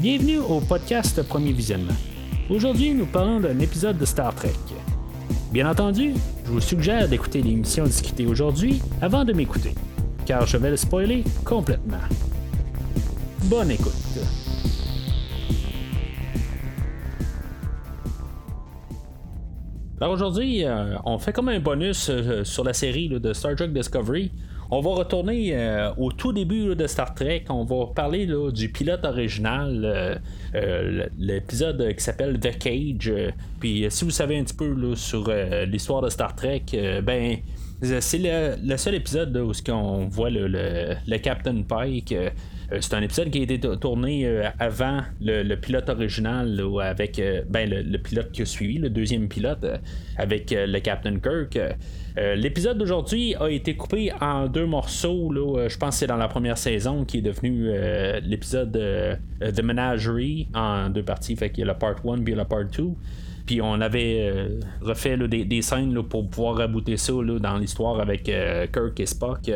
Bienvenue au podcast Premier Visionnement. Aujourd'hui, nous parlons d'un épisode de Star Trek. Bien entendu, je vous suggère d'écouter l'émission discutée aujourd'hui avant de m'écouter, car je vais le spoiler complètement. Bonne écoute. Alors aujourd'hui, euh, on fait comme un bonus euh, sur la série de Star Trek Discovery. On va retourner euh, au tout début de Star Trek. On va parler du pilote original, l'épisode qui s'appelle The Cage. Puis si vous savez un petit peu sur l'histoire de Star Trek, ben c'est le, seul épisode où on voit le Captain Pike euh, c'est un épisode qui a été tourné euh, avant le, pilote original avec euh, ben, le, pilote qui a suivi, le deuxième pilote, avec le Captain Kirk. L'épisode d'aujourd'hui a été coupé en deux morceaux. je pense que c'est dans la première saison qui est devenu l'épisode The Menagerie en deux parties. Fait qu'il y a la part 1 puis la part 2 puis on avait refait des, scènes pour pouvoir rabouter ça dans l'histoire avec Kirk et Spock.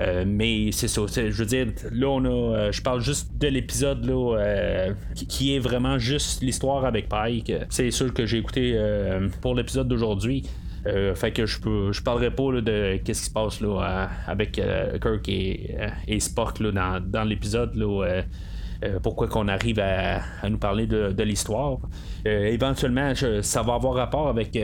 Euh, mais c'est ça. Je veux dire, là, on a. Euh, je parle juste de l'épisode euh, qui, est vraiment juste l'histoire avec Pike. C'est sûr que j'ai écouté pour l'épisode d'aujourd'hui. Fait que je peux je parlerai pas de qu'est-ce qui se passe là, avec Kirk et, Spock là, dans, l'épisode pourquoi qu'on arrive à, nous parler de, l'histoire. éventuellement, ça va avoir rapport avec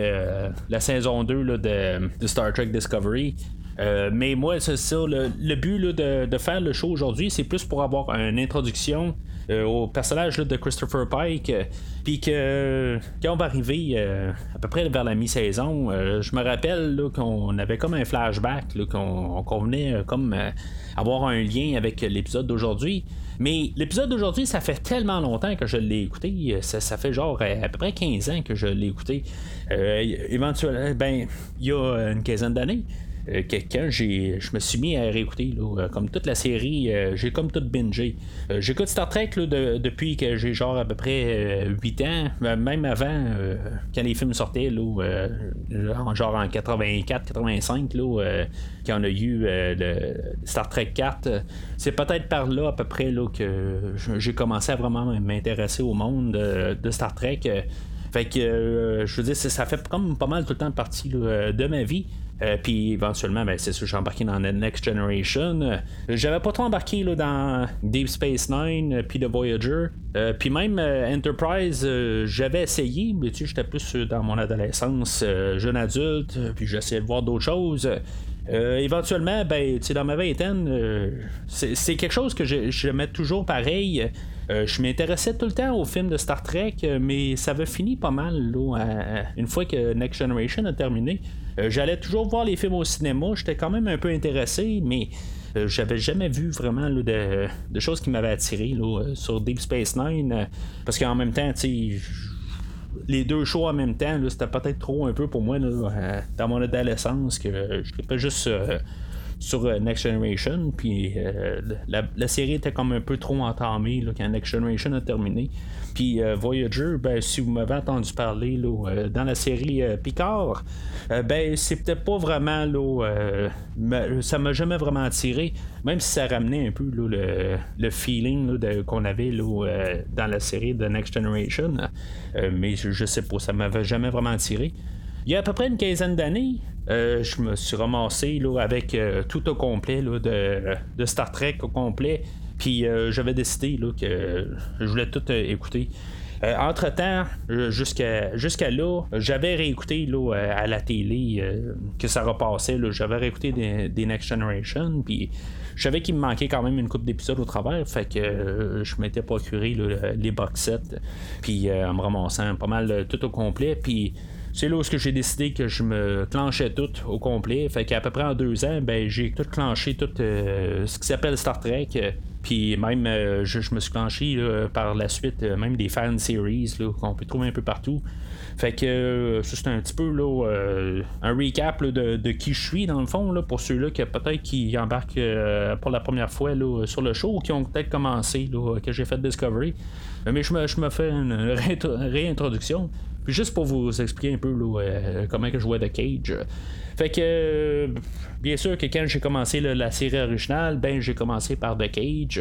la saison 2 de, de, Star Trek Discovery. Euh, mais moi, c'est ça. Le, but de, faire le show aujourd'hui, c'est plus pour avoir une introduction euh, au personnage de Christopher Pike. Euh, puis que quand on va arriver à peu près vers la mi-saison, je me rappelle qu'on avait comme un flashback, qu'on venait comme avoir un lien avec l'épisode d'aujourd'hui. Mais l'épisode d'aujourd'hui, ça fait tellement longtemps que je l'ai écouté. Ça, ça, fait genre à peu près 15 ans que je l'ai écouté. éventuellement, ben, il y a une quinzaine d'années. Euh, quelqu'un, je me suis mis à réécouter, euh, comme toute la série, euh, j'ai comme tout bingé. j'écoute Star Trek depuis que j'ai genre à peu près 8 ans, même avant, quand les films sortaient, là, genre en 84-85, là, quand on a eu le Star Trek 4. C'est peut-être par là à peu près là, que j'ai commencé à vraiment m'intéresser au monde de Star Trek. Fait que, je veux dire, ça fait comme pas mal tout le temps partie de ma vie. Euh, puis éventuellement, ben, c'est sûr, j'ai embarqué dans The Next Generation. Euh, j'avais pas trop embarqué là, dans Deep Space Nine, euh, puis The Voyager. puis même Enterprise, j'avais essayé, mais tu sais, j'étais plus dans mon adolescence, jeune adulte, puis j'essayais de voir d'autres choses. éventuellement, ben, dans ma vingtaine, c'est quelque chose que je, mets toujours pareil. je m'intéressais tout le temps aux films de Star Trek, mais ça avait fini pas mal là, une fois que Next Generation a terminé. Euh, j'allais toujours voir les films au cinéma, j'étais quand même un peu intéressé, mais euh, j'avais jamais vu vraiment de, choses qui m'avaient attiré euh, sur Deep Space Nine. parce qu'en même temps, les deux shows en même temps, c'était peut-être trop un peu pour moi dans mon adolescence que je pas juste sur Next Generation. Puis la, série était comme un peu trop entamée quand Next Generation a terminé. Puis euh, Voyager, ben, si vous m'avez entendu parler là, euh, dans la série euh, Picard, ben peut-être pas vraiment là, ça m'a jamais vraiment attiré, même si ça ramenait un peu le, le, feeling qu'on avait là, dans la série de Next Generation. mais je, sais pas, ça m'avait jamais vraiment attiré. Il y a à peu près une quinzaine d'années, je me suis ramassé là, avec tout au complet là, de, Star Trek au complet. Puis euh, j'avais décidé là, que je voulais tout euh, écouter. Euh, entre-temps, jusqu'à, jusqu'à là, j'avais réécouté là, à la télé que ça repassait. J'avais réécouté des, Next Generation. Puis je savais qu'il me manquait quand même une coupe d'épisodes au travers. Fait que je m'étais procuré les box sets. Puis en me ramassant pas mal tout au complet. Puis c'est là où j'ai décidé que je me clenchais tout au complet. Fait qu'à peu près en deux ans, ben, j'ai tout clenché tout ce qui s'appelle Star Trek. Puis même, euh, je, me suis clenché par la suite, euh, même des fan series qu'on peut trouver un peu partout. Fait que euh, c'est un petit peu là, un recap de, qui je suis, dans le fond, là, pour ceux-là qui peut-être qui embarquent pour la première fois sur le show ou qui ont peut-être commencé, que j'ai fait Discovery. Mais je me fais une réintroduction. Puis juste pour vous expliquer un peu comment que je jouais The Cage. Fait que, euh, bien sûr que quand j'ai commencé la série originale, ben j'ai commencé par The Cage.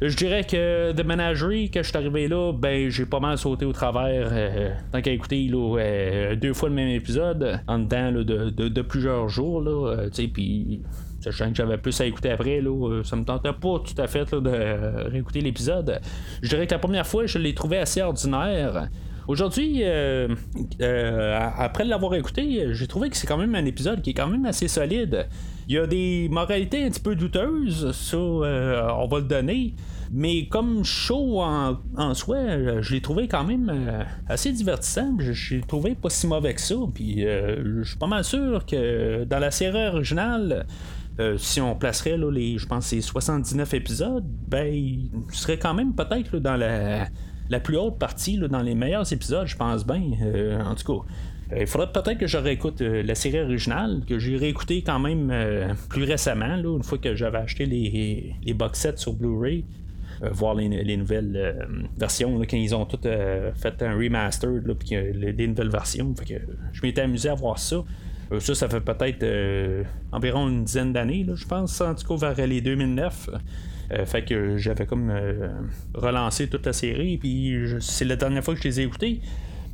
Je dirais que The Menagerie, quand je suis arrivé là, ben j'ai pas mal sauté au travers. tant qu'à écouter deux fois le même épisode, en dedans de, plusieurs jours. Là, puis sachant que j'avais plus à écouter après, là, ça me tentait pas tout à fait de réécouter l'épisode. Je dirais que la première fois, je l'ai trouvé assez ordinaire. Aujourd'hui, euh, euh, après l'avoir écouté, j'ai trouvé que c'est quand même un épisode qui est quand même assez solide. Il y a des moralités un petit peu douteuses, ça, euh, on va le donner. Mais comme show en, soi, je l'ai trouvé quand même assez divertissant. Je, l'ai trouvé pas si mauvais que ça. Puis je suis pas mal sûr que dans la série originale, si on placerait là, les, je pense, 79 épisodes, ben, il serait quand même peut-être dans la la plus haute partie dans les meilleurs épisodes, je pense bien. Euh, en tout cas. Euh, il faudrait peut-être que je réécoute euh, la série originale, que j'ai réécouté quand même plus récemment, une fois que j'avais acheté les, box sets sur Blu-ray. voir les, nouvelles versions quand ils ont toutes fait un remaster puis les, nouvelles versions que je m'étais amusé à voir ça ça ça fait peut-être environ une dizaine d'années je pense en tout cas vers les 2009 euh, fait que j'avais comme euh, relancé toute la série, puis c'est la dernière fois que je les ai écoutés.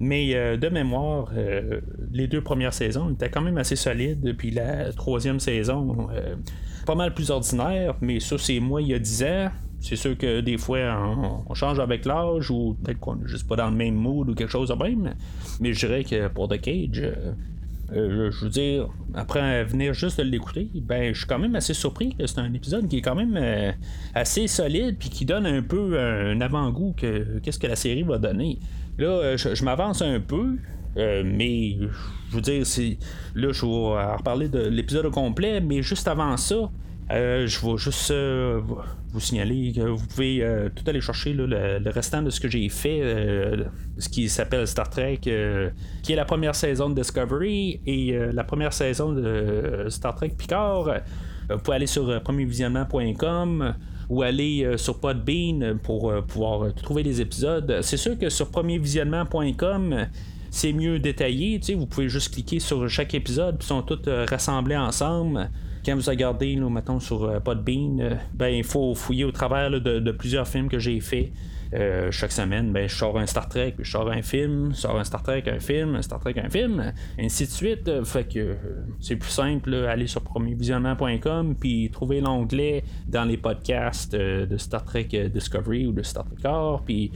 Mais euh, de mémoire, les deux premières saisons étaient quand même assez solides. Puis la troisième saison, pas mal plus ordinaire. Mais ça, c'est moi il y a 10 ans. C'est sûr que des fois, on, change avec l'âge ou peut-être qu'on n'est juste pas dans le même mood ou quelque chose de même. Mais je dirais que pour The Cage, euh, je veux dire, après venir juste de l'écouter, ben, je suis quand même assez surpris que c'est un épisode qui est quand même euh, assez solide puis qui donne un peu un avant-goût que qu'est-ce que la série va donner. Là, euh, je, m'avance un peu. mais je veux dire, là, je vais reparler de l'épisode au complet, mais juste avant ça, euh, je vais juste euh, vous signaler que vous pouvez euh, tout aller chercher le, restant de ce que j'ai fait, ce qui s'appelle Star Trek, qui est la première saison de Discovery et la première saison de Star Trek Picard. vous pouvez aller sur premiervisionnement.com ou aller sur Podbean pour pouvoir trouver les épisodes. C'est sûr que sur premiervisionnement.com, c'est mieux détaillé. Vous pouvez juste cliquer sur chaque épisode, puis sont tous rassemblés ensemble quand vous regardez, nous, mettons, sur euh, Podbean, euh, ben, il faut fouiller au travers de, plusieurs films que j'ai fait. Euh, chaque semaine, ben, je sors un Star Trek, puis je sors un film, je sors un Star Trek, un film, un Star Trek, un film, ainsi de suite. fait que c'est plus simple, aller sur premiervisionnement.com, puis trouver l'onglet dans les podcasts de Star Trek Discovery ou de Star Trek Core, puis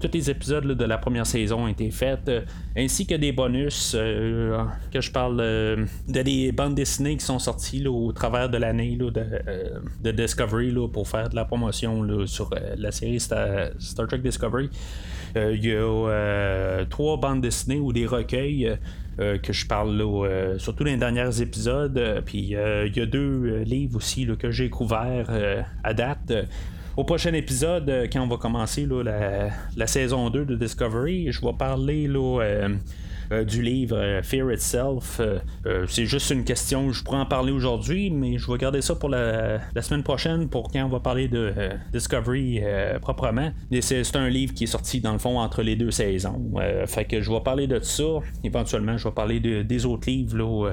tous les épisodes de la première saison ont été faits, euh, ainsi que des bonus. Euh, que je parle de des bandes dessinées qui sont sorties au travers de l'année de, Discovery pour faire de la promotion sur la série Star, Trek Discovery. Il y a trois bandes dessinées ou des recueils. que je parle surtout dans les derniers épisodes. Puis il y a deux livres aussi que j'ai couverts à date au prochain épisode, euh, quand on va commencer la, saison 2 de Discovery, je vais parler euh, euh, du livre Fear Itself. c'est juste une question, je pourrais en parler aujourd'hui, mais je vais garder ça pour la, semaine prochaine pour quand on va parler de Discovery proprement. c'est, un livre qui est sorti dans le fond entre les deux saisons. fait que je vais parler de ça. Éventuellement, je vais parler des autres livres là,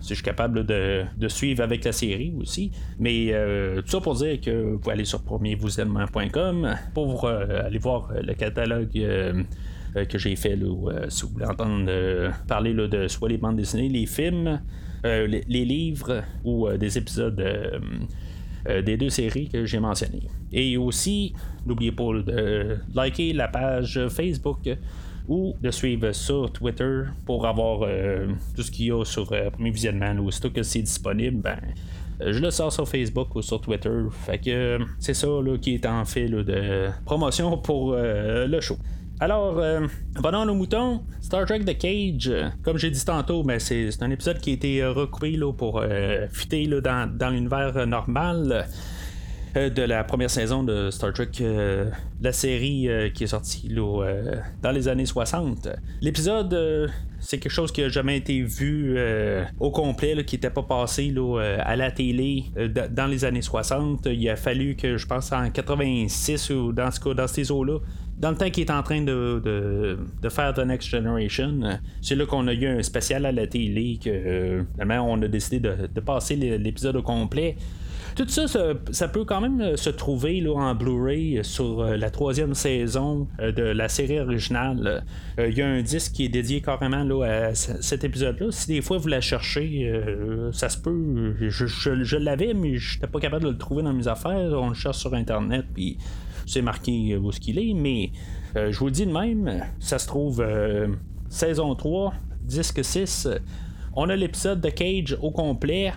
si je suis capable de, suivre avec la série aussi. Mais euh, tout ça pour dire que vous aller sur premiervousaimement.com pour euh, aller voir le catalogue. Euh, que j'ai fait si vous voulez entendre parler de soit les bandes dessinées, les films, les, livres ou des épisodes des deux séries que j'ai mentionnées. Et aussi, n'oubliez pas de liker la page Facebook ou de suivre sur Twitter pour avoir euh, tout ce qu'il y a sur euh, Premier Visionnement. Aussitôt que c'est disponible, ben, euh, je le sors sur Facebook ou sur Twitter. Fait que c'est ça là, qui est en fait de promotion pour le show. Alors, pendant nos moutons, Star Trek The Cage, comme j'ai dit tantôt, ben, c'est, un épisode qui a été recoupé là, pour fitter dans, dans l'univers normal. Euh, de la première saison de Star Trek, euh, la série euh, qui est sortie dans les années 60. L'épisode, c'est quelque chose qui n'a jamais été vu au complet, qui n'était pas passé à la télé dans les années 60. Il a fallu que, je pense, en 86 ou dans ce cas, dans ces eaux-là, dans le temps qu'il est en train de, faire The Next Generation, c'est là qu'on a eu un spécial à la télé que finalement on a décidé de, de passer l'épisode au complet. Tout ça, ça, peut quand même se trouver là, en Blu-ray sur la troisième saison de la série originale. Il y a un disque qui est dédié carrément là, à cet épisode-là. Si des fois vous la cherchez, ça se peut. Je, l'avais, mais je n'étais pas capable de le trouver dans mes affaires. On le cherche sur Internet, puis c'est marqué où ce qu'il est, mais je vous le dis de même, ça se trouve saison 3, disque 6. On a l'épisode de Cage au complet.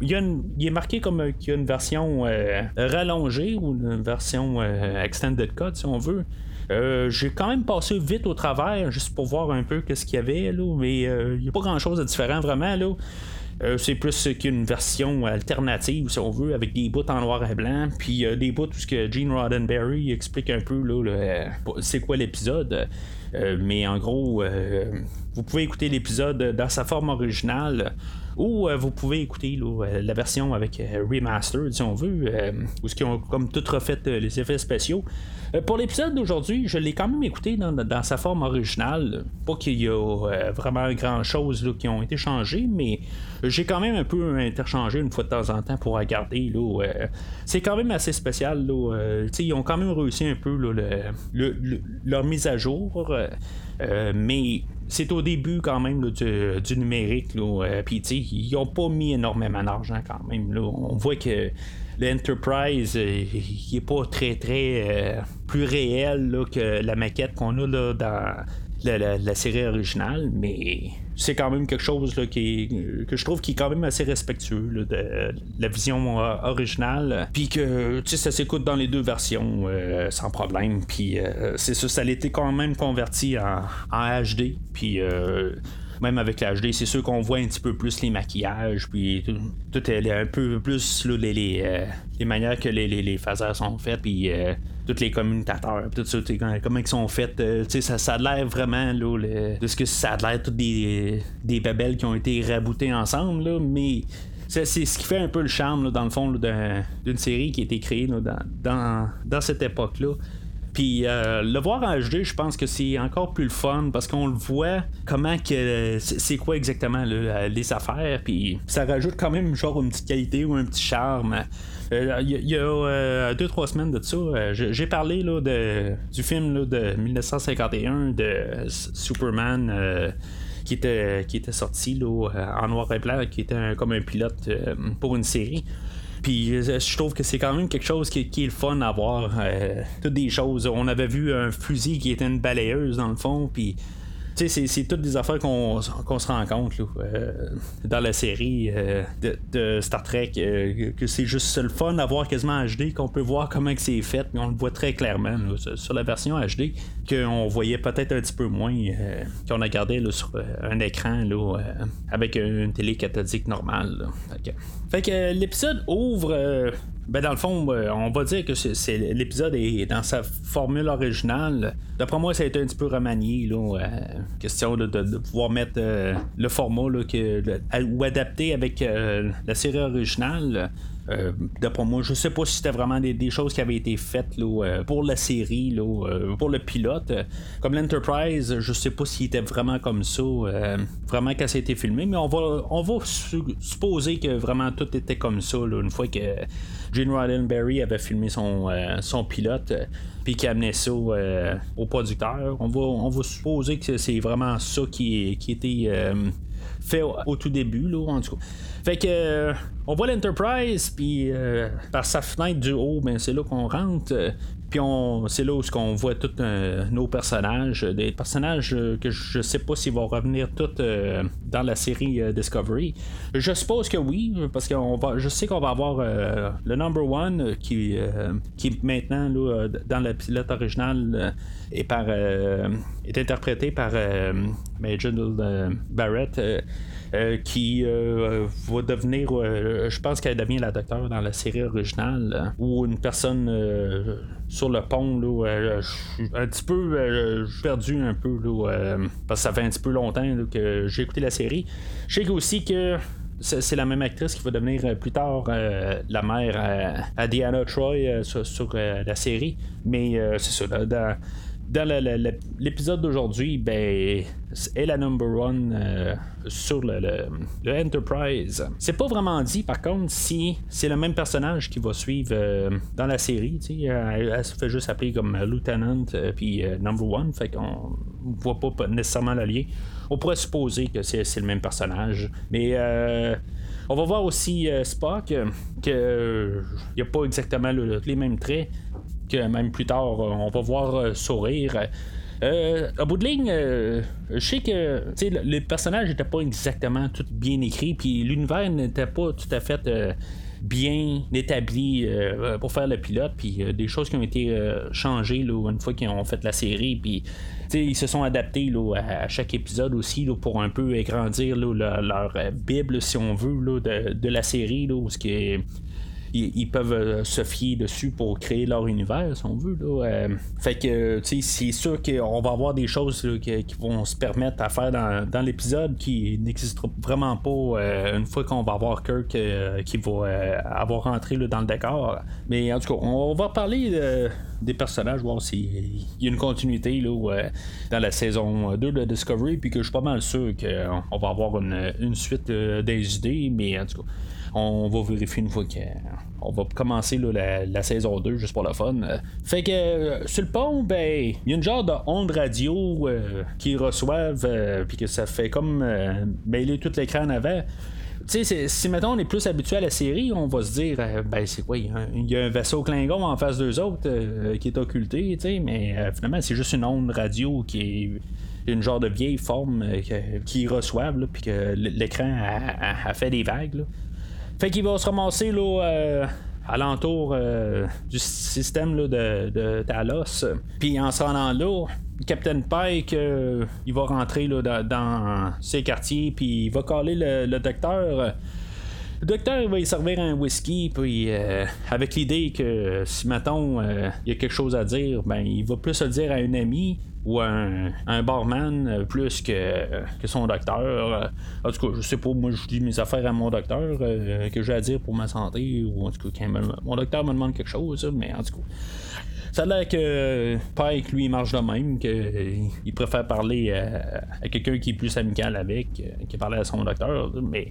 Il, est marqué comme qu'il y a une version euh, rallongée ou une version euh, extended cut si on veut. Euh, j'ai quand même passé vite au travers juste pour voir un peu ce qu'il y avait là, mais il n'y a pas grand chose de différent vraiment là. C'est plus qu'une version alternative, si on veut, avec des bouts en noir et blanc, puis des bouts tout ce que Gene Roddenberry explique un peu là, c'est quoi l'épisode. mais en gros, vous pouvez écouter l'épisode dans sa forme originale ou euh, vous pouvez écouter euh, la version avec euh, remaster si on veut, où ce ont comme tout refait les effets spéciaux. Pour l'épisode d'aujourd'hui, je l'ai quand même écouté dans, sa forme originale. Pas qu'il y a vraiment grand chose qui ont été changées, mais j'ai quand même un peu interchangé une fois de temps en temps pour regarder. c'est quand même assez spécial. ils ont quand même réussi un peu leur mise à jour. mais c'est au début quand même du, numérique. Euh, Puis ils n'ont pas mis énormément d'argent quand même. On voit que l'Enterprise euh, il est pas très très euh, plus réel que la maquette qu'on a là, dans la, série originale, mais c'est quand même quelque chose qui que je trouve qui est quand même assez respectueux de, la vision euh, originale. Puis que ça s'écoute dans les deux versions euh, sans problème. Puis euh, c'est ça, ça a été quand même converti en, HD. Puis même avec l'HD, c'est sûr qu'on voit un petit peu plus les maquillages, puis tout, est un peu plus les, les, manières que les, les, phasers sont faites, puis tous les communicateurs, tout ça, comment ils sont faits. Euh, ça, ça a l'air vraiment là, de ce que ça a l'air toutes des, des babelles qui ont été raboutées ensemble, là, mais c'est ce qui fait un peu le charme, dans le fond, d'une série qui a été créée dans, dans, dans, cette époque-là. Puis euh, le voir en HD, je pense que c'est encore plus le fun parce qu'on le voit comment que c'est quoi exactement les affaires. Puis ça rajoute quand même genre une petite qualité ou un petit charme. Il euh, y, a euh, deux trois semaines de ça, j'ai parlé là, du film de 1951 de Superman qui était, qui était sorti là, en noir et blanc, qui était comme un pilote pour une série. Puis euh, je trouve que c'est quand même quelque chose qui, est le fun à voir. Euh, toutes des choses. On avait vu un fusil qui était une balayeuse dans le fond, puis tu sais, c'est toutes des affaires qu'on se rend compte euh, dans la série de, Star Trek, que c'est juste le fun d'avoir quasiment en HD, qu'on peut voir comment c'est fait, mais on le voit très clairement sur la version HD, qu'on voyait peut-être un petit peu moins, qu'on a gardé sur un écran avec une télé cathodique normale. Fait que l'épisode ouvre. Euh, ben dans le fond, euh, on va dire que c'est, l'épisode est dans sa formule originale. D'après moi, ça a été un petit peu remanié, là, euh, question de, pouvoir mettre le format là, que, ou adapter avec la série originale. Euh, d'après moi, je sais pas si c'était vraiment des, choses qui avaient été faites euh, pour la série, euh, pour le pilote. Comme l'Enterprise, je sais pas s'il était vraiment comme ça, vraiment quand ça a été filmé, mais on va, on va supposer que vraiment tout était comme ça une fois que Gene Roddenberry avait filmé son, son pilote puis qui amenait ça au producteur. On va, on va supposer que c'est vraiment ça qui, qui était fait au, tout début, là, en tout cas. Fait que euh, on voit l'Enterprise, puis euh, par sa fenêtre du haut, ben, c'est là qu'on rentre. Euh, puis on, c'est là où on voit tous nos personnages, des personnages que je sais pas s'ils vont revenir tous dans la série Discovery. Je suppose que oui, parce que va, je sais qu'on va avoir le Number One qui, qui maintenant là, dans la pilote originale est, par, est interprété par Major Barrett. Euh, qui euh, va devenir, euh, je pense qu'elle devient la docteur dans la série originale, ou une personne sur le pont, là, un petit peu perdu un peu, là, parce que ça fait un petit peu longtemps que j'ai écouté la série. Je sais aussi que c'est la même actrice qui va devenir plus tard la mère à, Diana Troy sur, la série. Mais c'est ça, dans, dans l'épisode d'aujourd'hui, ben, est la number one euh, sur le, le, Enterprise. C'est pas vraiment dit, par contre, si c'est le même personnage qui va suivre euh, dans la série. Elle, elle, se fait juste appeler comme Lieutenant puis Number One, fait qu'on voit pas nécessairement le lien. On pourrait supposer que c'est le même personnage, mais on va voir aussi Spock, que il n'y a pas exactement les mêmes traits même plus tard, euh, on va voir euh, sourire. Euh, à bout de ligne, je sais que les personnages n'étaient pas exactement tout bien écrits, puis l'univers n'était pas tout à fait bien établi pour faire le pilote, puis des choses qui ont été changées une fois qu'ils ont fait la série, puis ils se sont adaptés à, chaque épisode aussi pour un peu agrandir leur, bible, si on veut, de, de, la série, ce qui est ils, peuvent euh, se fier dessus pour créer leur univers, si on veut. Euh, fait que, tu sais, c'est sûr qu'on va avoir des choses qui, vont se permettre à faire dans, l'épisode qui n'existeront vraiment pas euh, une fois qu'on va avoir Kirk qui va avoir rentré dans le décor. Mais en tout cas, on va parler des personnages, voir s'il y a une continuité dans la saison 2 de Discovery, puis que je suis pas mal sûr qu'on va avoir une suite des idées, mais en tout cas. On va vérifier une fois qu'on va commencer la, saison 2 juste pour le fun. Fait que euh, sur le pont, ben, il y a une genre de onde radio euh, qui reçoivent, euh, puis que ça fait comme mêler tout l'écran en avant. Sais, si maintenant on est plus habitué à la série, on va se dire, ben c'est quoi, il y, a un vaisseau Klingon en face d'eux autres qui est occulté, tu mais finalement c'est juste une onde radio qui est une genre de vieille forme qui reçoivent, puis que l'écran a, fait des vagues. Fait qu'il va se ramasser là, euh, alentour euh, du système là, de, de, Talos. Puis en se rendant là, Captain Pike, euh, il va rentrer là, dans, ses quartiers, puis il va caler le, docteur. Le docteur il va y servir un whisky, puis avec l'idée que si mettons il y a quelque chose à dire, ben il va plus le dire à un ami ou un, barman euh, plus que, que son docteur. En tout cas, je sais pas, moi je dis mes affaires à mon docteur euh, que j'ai à dire pour ma santé, ou en tout cas, mon docteur me demande quelque chose, mais en tout cas. Ça a l'air que Pike, lui, marche de même, qu'il préfère parler à, quelqu'un qui est plus amical avec, euh, qui parler à son docteur, mais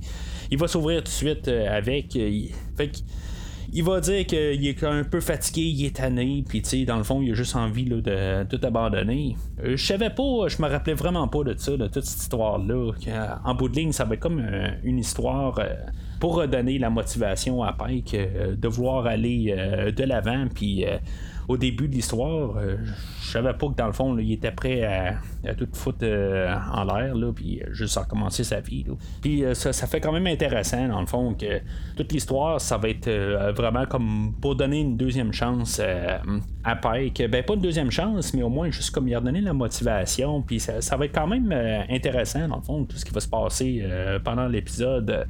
il va s'ouvrir tout de suite avec. Fait que il va dire qu'il est un peu fatigué, il est tanné, puis tu sais, dans le fond, il a juste envie de tout abandonner. Euh, je savais pas, je me rappelais vraiment pas de ça, de toute cette histoire-là. En bout de ligne, ça va être comme euh, une histoire euh, pour redonner la motivation à Pike de vouloir aller de l'avant, puis au début de l'histoire, euh, je savais pas que dans le fond, il était prêt à, tout foutre euh, en l'air, puis juste à recommencer sa vie. Puis euh, ça, fait quand même intéressant, dans le fond, que toute l'histoire, ça va être vraiment comme pour donner une deuxième chance à Pike. Ben, pas une deuxième chance, mais au moins juste comme il a donné la motivation, puis ça, va être quand même intéressant, dans le fond, tout ce qui va se passer pendant l'épisode.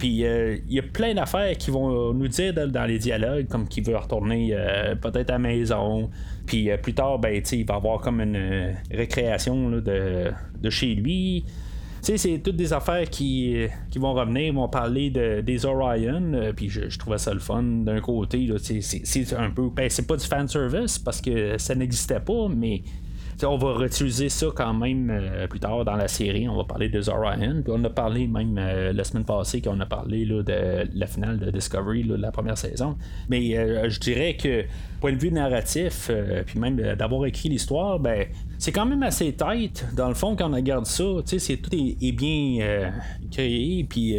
Puis euh, il y a plein d'affaires qui vont nous dire dans les dialogues, comme qu'il veut retourner euh, peut-être à la maison. Puis euh, plus tard, ben, il va avoir comme une récréation de, chez lui. Tu sais, c'est toutes des affaires qui, qui vont revenir, ils vont parler de, des Orion, puis je, trouvais ça le fun d'un côté. c'est un peu. Ben, c'est pas du fanservice parce que ça n'existait pas, mais on va réutiliser ça quand même euh, plus tard dans la série. On va parler de Zorian. Puis on a parlé même euh, la semaine passée qu'on a parlé de la finale de Discovery de la première saison. Mais euh, je dirais que point de vue narratif, puis même d'avoir écrit l'histoire, ben c'est quand même assez tight. Dans le fond, quand on regarde ça, c'est tout est, bien créé. Puis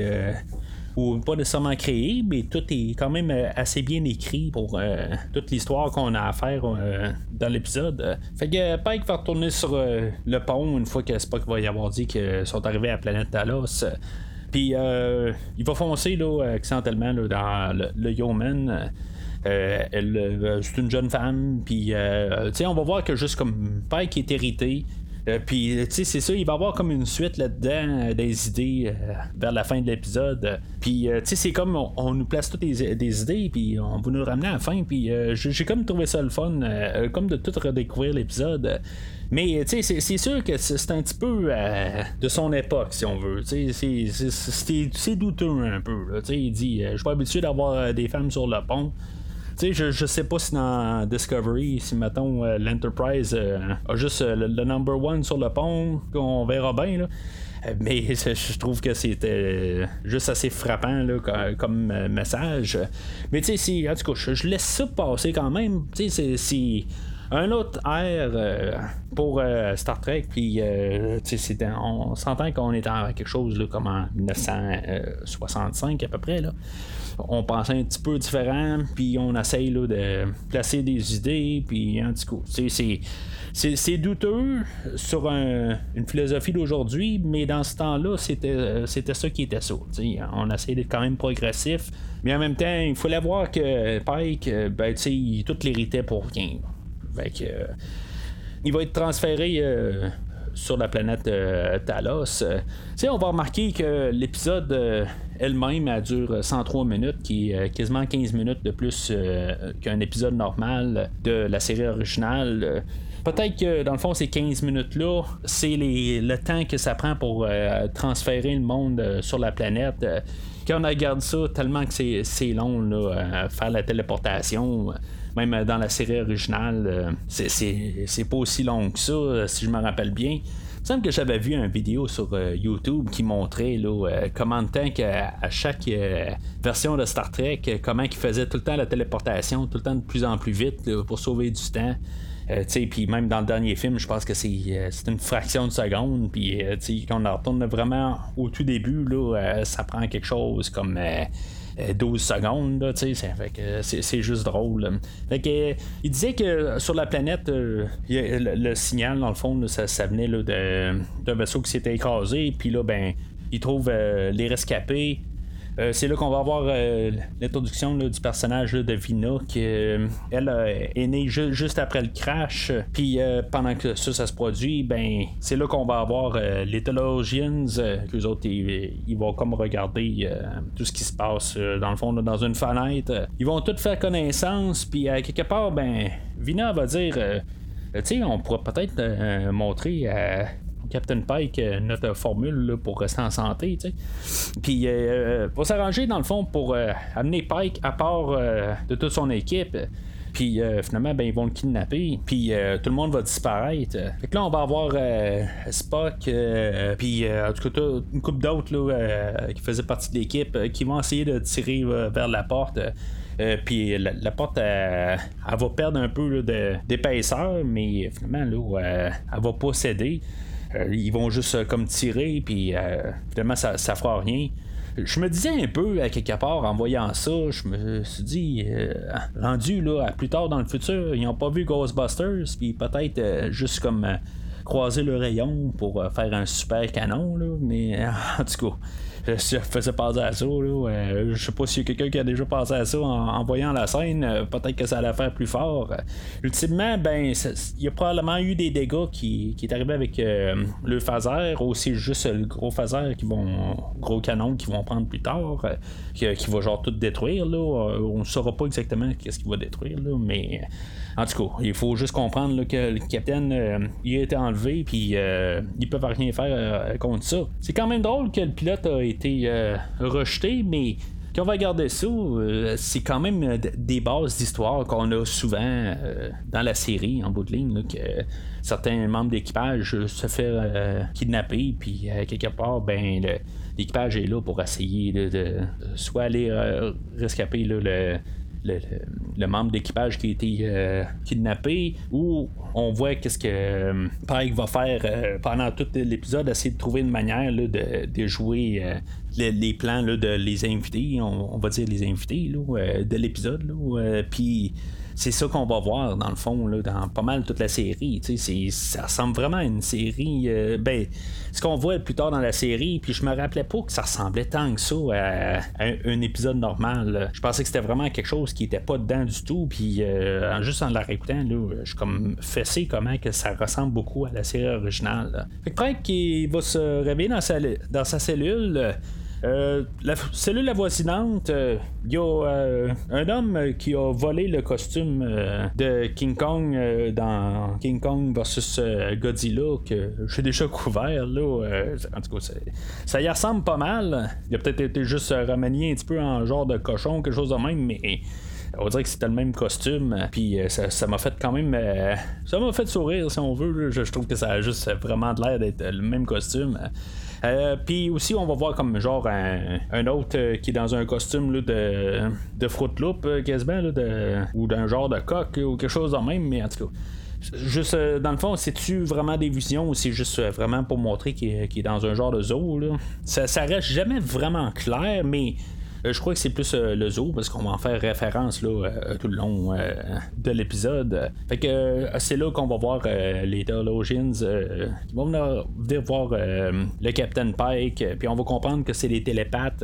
ou pas nécessairement créé, mais tout est quand même euh, assez bien écrit pour euh, toute l'histoire qu'on a à faire euh, dans l'épisode. Fait que Pike va retourner sur le pont une fois que Spock va y avoir dit qu'ils sont arrivés à la planète Talos. Puis il va foncer là, accidentellement dans le, le Yeoman. c'est une jeune femme, puis on va voir que juste comme Pike est hérité, euh, puis, tu sais, c'est ça, il va y avoir comme une suite là-dedans, euh, des idées euh, vers la fin de l'épisode. Puis, tu sais, c'est comme on, nous place toutes des, idées, puis on va nous ramener à la fin. Puis, j'ai comme trouvé ça le fun, comme de tout redécouvrir l'épisode. Mais tu sais, c'est sûr que c'est un petit peu de son époque, si on veut. C'est douteux un peu. Tu sais, il dit Je suis pas habitué d'avoir des femmes sur le pont sais, je, je sais pas si dans Discovery, si mettons l'Enterprise a juste le, number one sur le pont, qu'on verra bien là. Mais je trouve que c'était juste assez frappant là, comme, message. Mais tu sais, en tout cas, je, laisse ça passer quand même. Tu sais, c'est un autre air euh, pour euh, Star Trek, puis euh, on s'entend qu'on est en quelque chose comme en 1965 à peu près. Là. On pensait un petit peu différent, puis on essaye là, de placer des idées, puis en tout cas, c'est douteux sur une philosophie d'aujourd'hui, mais dans ce temps-là, c'était, c'était ça qui était ça. On essaie d'être quand même progressif, mais en même temps, il fallait voir que Pike, ben, il tout l'héritait pour rien. Euh, il va être transféré euh, sur la planète euh, Talos. on va remarquer que l'épisode elle-même a dure 103 minutes, qui est quasiment 15 minutes de plus qu'un épisode normal de la série originale. Peut-être que dans le fond, ces 15 minutes-là, c'est le temps que ça prend pour transférer le monde sur la planète. quand on regarde ça, tellement que c'est long, faire la téléportation même dans la série originale, euh, c'est pas aussi long que ça, euh, si je me rappelle bien. Il semble que j'avais vu une vidéo sur euh, YouTube qui montrait là, comment de temps qu'à chaque version de Star Trek, comment il faisait tout le temps la téléportation, tout le temps de plus en plus vite pour sauver du temps. puis même dans le dernier film, je pense que c'est une fraction de seconde. Puis quand on retourne vraiment au tout début, là, ça prend quelque chose comme 12 euh, secondes, c'est juste drôle. Fait il disait que sur la planète, euh, le, signal, dans le fond, ça, venait d'un vaisseau qui s'était écrasé, puis là, ben, il trouve euh, les rescapés, euh, c'est là qu'on va avoir euh, l'introduction du personnage de Vina qui euh, elle est née juste après le crash. Puis pendant que ça, se produit, ben c'est là qu'on va avoir les Theologians, qu'eux autres ils, vont comme regarder tout ce qui se passe dans le fond dans une fenêtre. Ils vont tous faire connaissance, puis quelque part, ben Vina va dire. tu sais, on pourrait peut-être montrer Captain Pike euh, notre formule pour rester en santé. Puis euh, euh, pour s'arranger dans le fond pour amener Pike à part de toute son équipe. Puis finalement, ben, ils vont le kidnapper. Puis tout le monde va disparaître. Fait que là, on va avoir Spock, puis en tout cas, une couple d'autres qui faisaient partie de l'équipe qui vont essayer de tirer vers la porte. puis la, porte, elle, va perdre un peu d'épaisseur, mais finalement, là, elle va pas céder. Euh, ils vont juste euh, comme tirer, puis euh, finalement, ça, ça fera rien. Je me disais un peu, à quelque part, en voyant ça, je me suis dit, rendu là, plus tard dans le futur, ils n'ont pas vu Ghostbusters, puis peut-être juste comme croiser le rayon pour faire un super canon, là, mais en tout cas je faisais passer à ça. Là, euh, je sais pas s'il y a quelqu'un qui a déjà pensé à ça en, voyant la scène. Euh, peut-être que ça allait faire plus fort. ultimement, ben, il y a probablement eu des dégâts qui, qui est arrivé avec euh, le phaser, ou c'est juste le gros phaser qui vont, gros canon qui vont prendre plus tard, qui, va genre tout détruire. Là. on ne saura pas exactement qu'est-ce qu'il va détruire, là, mais en tout cas, il faut juste comprendre que le capitaine euh, il a été enlevé puis euh, ils peuvent rien faire euh, contre ça. C'est quand même drôle que le pilote a été rejeté, mais quand on va regarder ça, c'est quand même des bases d'histoire qu'on a souvent dans la série en bout de ligne, que certains membres d'équipage se font kidnapper, puis quelque part, ben l'équipage est là pour essayer de, soit aller rescaper le le, membre d'équipage qui a été euh, kidnappé, ou on voit qu'est-ce que euh, Pike va faire euh, pendant tout l'épisode, essayer de trouver une manière de, jouer les, plans de les invités, on, va dire les invités de l'épisode. Puis c'est ça qu'on va voir dans le fond là, dans pas mal toute la série. Ça ressemble vraiment à une série. Euh, ben, ce qu'on voit plus tard dans la série, puis je me rappelais pas que ça ressemblait tant que ça à, un épisode normal. Je pensais que c'était vraiment quelque chose qui était pas dedans du tout. Puis euh, juste en la réécoutant, je suis comme fessé comment que ça ressemble beaucoup à la série originale. Fait que qu'il va se réveiller dans sa, dans sa cellule. Euh, la cellule avoisinante, il euh, y a euh, un homme qui a volé le costume de King Kong dans King Kong versus Godzilla que j'ai déjà couvert. Là, en tout cas, ça y ressemble pas mal. Il a peut-être été juste remanié un petit peu en genre de cochon, quelque chose de même, mais on dirait que c'était le même costume, puis ça m'a fait quand même. ça m'a fait sourire, si on veut. Je, trouve que ça a juste vraiment l'air d'être le même costume. Puis aussi, on va voir comme genre un, autre qui est dans un costume là, de, de Fruit Loop, quasiment, de, ou d'un genre de coq, ou quelque chose de même, mais en tout cas. Juste, euh, dans le fond, c'est-tu vraiment des visions ou c'est juste euh, vraiment pour montrer qu'il est, dans un genre de zoo? Là? Ça, ça reste jamais vraiment clair, mais euh, je crois que c'est plus le zoo parce qu'on va en faire référence là, tout le long de l'épisode. Fait que c'est là qu'on va voir les Theologians qui vont venir voir le Captain Pike, puis on va comprendre que c'est des télépathes.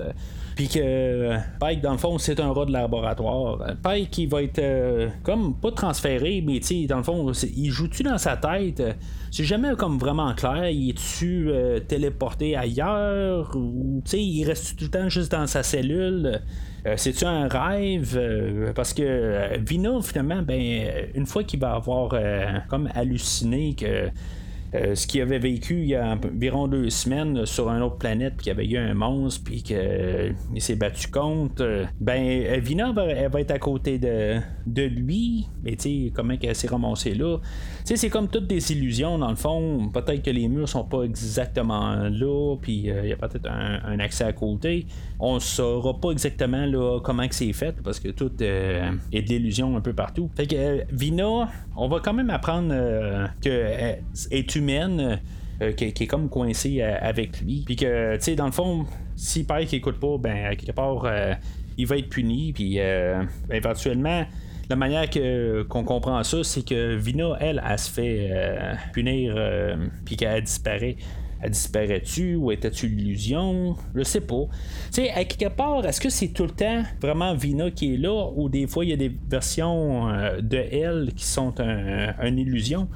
Puis que Pike, dans le fond, c'est un rat de laboratoire. Pike, il va être euh, comme pas transféré, mais tu dans le fond, il joue-tu dans sa tête? C'est jamais comme vraiment clair. Il est-tu euh, téléporté ailleurs Ou tu sais, il reste tout le temps juste dans sa cellule? Euh, c'est-tu un rêve? parce que Vina, finalement, ben, une fois qu'il va avoir comme halluciné que euh, ce qu'il avait vécu il y a environ deux semaines sur une autre planète, puis qu'il y avait eu un monstre, puis qu'il euh, s'est battu contre, euh, ben, Vina, elle va être à côté de, de lui, mais tu sais, comment elle s'est ramassée là. Sais, c'est comme toutes des illusions, dans le fond. Peut-être que les murs sont pas exactement là, puis il y a peut-être un, accès à côté. On saura pas exactement comment c'est fait, parce que tout est de l'illusion un peu partout. Fait que Vina, on va quand même apprendre qu'elle est humaine. Euh, qui, est comme coincée euh, avec lui. Puis que, tu sais, dans le fond, si Pike écoute pas, ben, à quelque part, euh, il va être puni. Puis éventuellement, la manière qu'on comprend ça, c'est que Vina, elle, elle, se fait punir, puis qu'elle disparaît. Elle disparaît-tu ou était-tu l'illusion? Je sais pas. Tu sais, à quelque part, est-ce que c'est tout le temps vraiment Vina qui est là ou des fois il y a des versions de elle qui sont une illusion?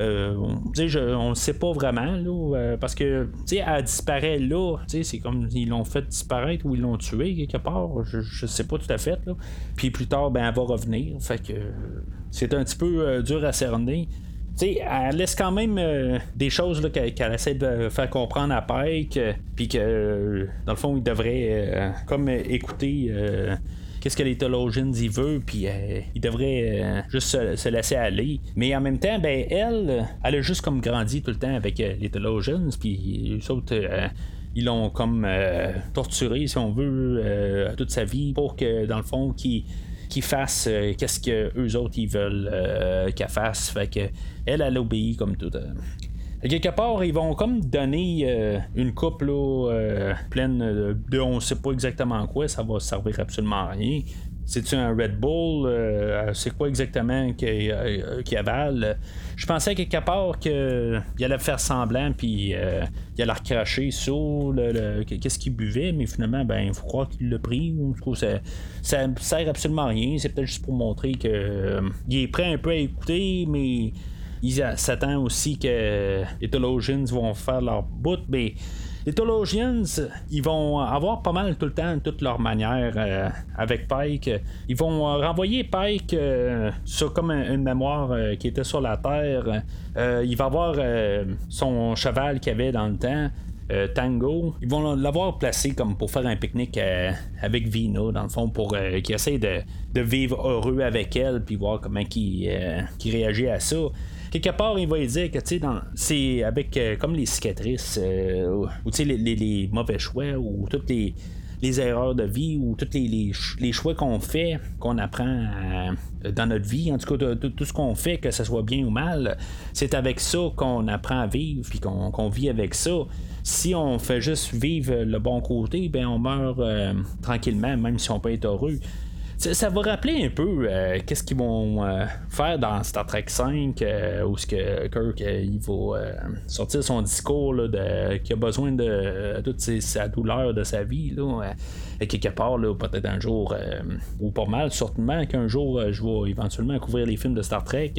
Euh, on ne sait pas vraiment, là, euh, parce que elle disparaît là, c'est comme ils l'ont fait disparaître ou ils l'ont tué quelque part, je, ne sais pas tout à fait. Là. Puis plus tard, ben, elle va revenir, fait que c'est un petit peu euh, dur à cerner. elle laisse quand même des choses qu'elle, essaie de faire comprendre à Pike, puis que dans le fond, il devrait comme écouter qu'est-ce que les Theologians y veut, puis euh, il devrait euh, juste se, laisser aller. Mais en même temps, ben elle, elle a juste comme grandi tout le temps avec euh, les Theologians, puis eux autres ils l'ont comme torturé, si on veut, toute sa vie pour que, dans le fond, qu'ils qu fasse qu'est-ce que eux autres ils veulent qu'elle fasse. Fait que elle, elle obéit comme tout. Quelque part, ils vont comme donner une coupe pleine de, on sait pas exactement quoi, ça va servir absolument à rien. C'est-tu un Red Bull? Euh, c'est quoi exactement qui, euh, avale? Je pensais quelque part qu'il allait faire semblant, puis euh, il allait recracher sur le, qu'est-ce qu'il buvait, mais finalement, ben, il faut croire qu'il l'a pris. Je trouve ça, ça sert absolument à rien. C'est peut-être juste pour montrer qu'il est prêt un peu à écouter, mais il s'attend aussi que les Theologians vont faire leur bout, mais les Theologians, ils vont avoir pas mal tout le temps toute leur manière euh, avec Pike. Ils vont renvoyer Pike euh, sur comme une mémoire euh, qui était sur la Terre. il va avoir son cheval qu'il avait dans le temps. Tango, ils vont l'avoir placé comme pour faire un pique-nique avec Vina, dans le fond, pour qu'il essaie de, vivre heureux avec elle, puis voir comment il, réagit à ça quelque part, il va dire que, c'est avec euh, comme les cicatrices, euh, ou, les, mauvais choix, ou toutes les, erreurs de vie, ou tous les, les, choix qu'on fait, qu'on apprend dans notre vie, en tout cas, tout ce qu'on fait, que ce soit bien ou mal, c'est avec ça qu'on apprend à vivre, puis qu'on vit avec ça. Si on fait juste vivre le bon côté, ben on meurt euh, tranquillement, même si on peut être heureux. Ça, va rappeler un peu euh, qu'est-ce qu'ils vont euh, faire dans Star Trek 5 euh, où ce que Kirk il va sortir son discours là, de, qu'il a besoin de toute sa douleur de sa vie là, quelque part peut-être un jour ou pas mal certainement qu'un jour je vais éventuellement couvrir les films de Star Trek.